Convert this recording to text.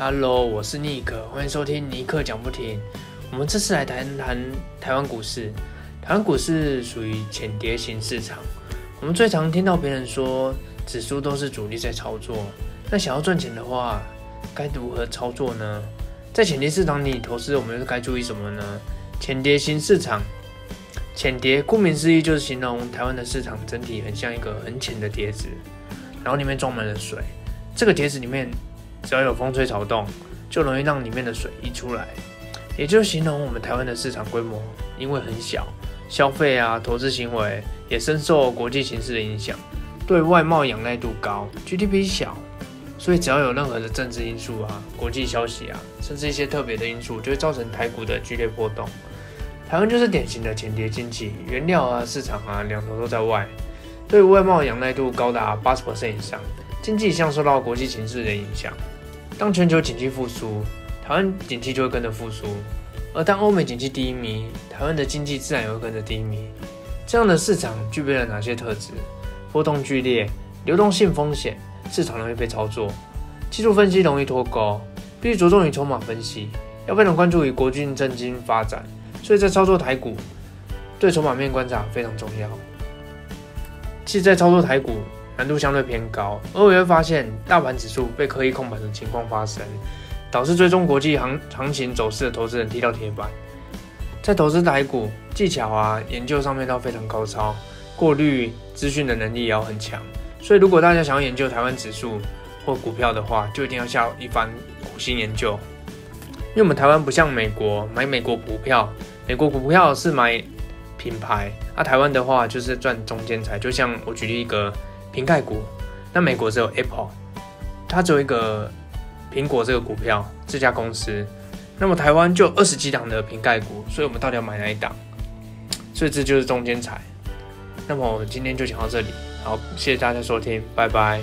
Hello，我是尼克，欢迎收听尼克讲不停。我们这次来谈谈台湾股市。台湾股市属于浅跌型市场。我们最常听到别人说，指数都是主力在操作。那想要赚钱的话，该如何操作呢？在浅跌市场里投资，我们该注意什么呢？浅跌型市场，浅跌顾名思义就是形容台湾的市场整体很像一个很浅的碟子，然后里面装满了水。这个碟子里面。只要有风吹草动，就容易让里面的水溢出来，也就形容我们台湾的市场规模因为很小，消费啊、投资行为也深受国际形势的影响，对外贸仰赖度高，GDP 小，所以只要有任何的政治因素啊、国际消息啊，甚至一些特别的因素，就会造成台股的剧烈波动。台湾就是典型的前跌经济，原料啊、市场啊两头都在外，对外贸仰赖度高达八十以上，经济向受到国际形势的影响。当全球景气复苏，台湾景气就会跟着复苏；而当欧美景气低迷，台湾的经济自然也会跟着低迷。这样的市场具备了哪些特质？波动剧烈，流动性风险，市场容易被操作，技术分析容易脱钩，必须着重于筹码分析，要非常关注于国军政经发展。所以在操作台股，对筹码面观察非常重要。其实，在操作台股。难度相对偏高，而我会发现大盘指数被刻意控盘的情况发生，导致追踪国际行行情走势的投资人踢到铁板。在投资台股技巧啊研究上面都非常高超，过滤资讯的能力也要很强。所以如果大家想要研究台湾指数或股票的话，就一定要下一番苦心研究。因为我们台湾不像美国买美国股票，美国股票是买品牌，那台湾的话就是赚中间财。就像我举例一个。瓶盖股，那美国只有 Apple，它只有一个苹果这个股票这家公司，那么台湾就二十几档的瓶盖股，所以我们到底要买哪一档？所以这就是中间财。那么我们今天就讲到这里，好，谢谢大家收听，拜拜。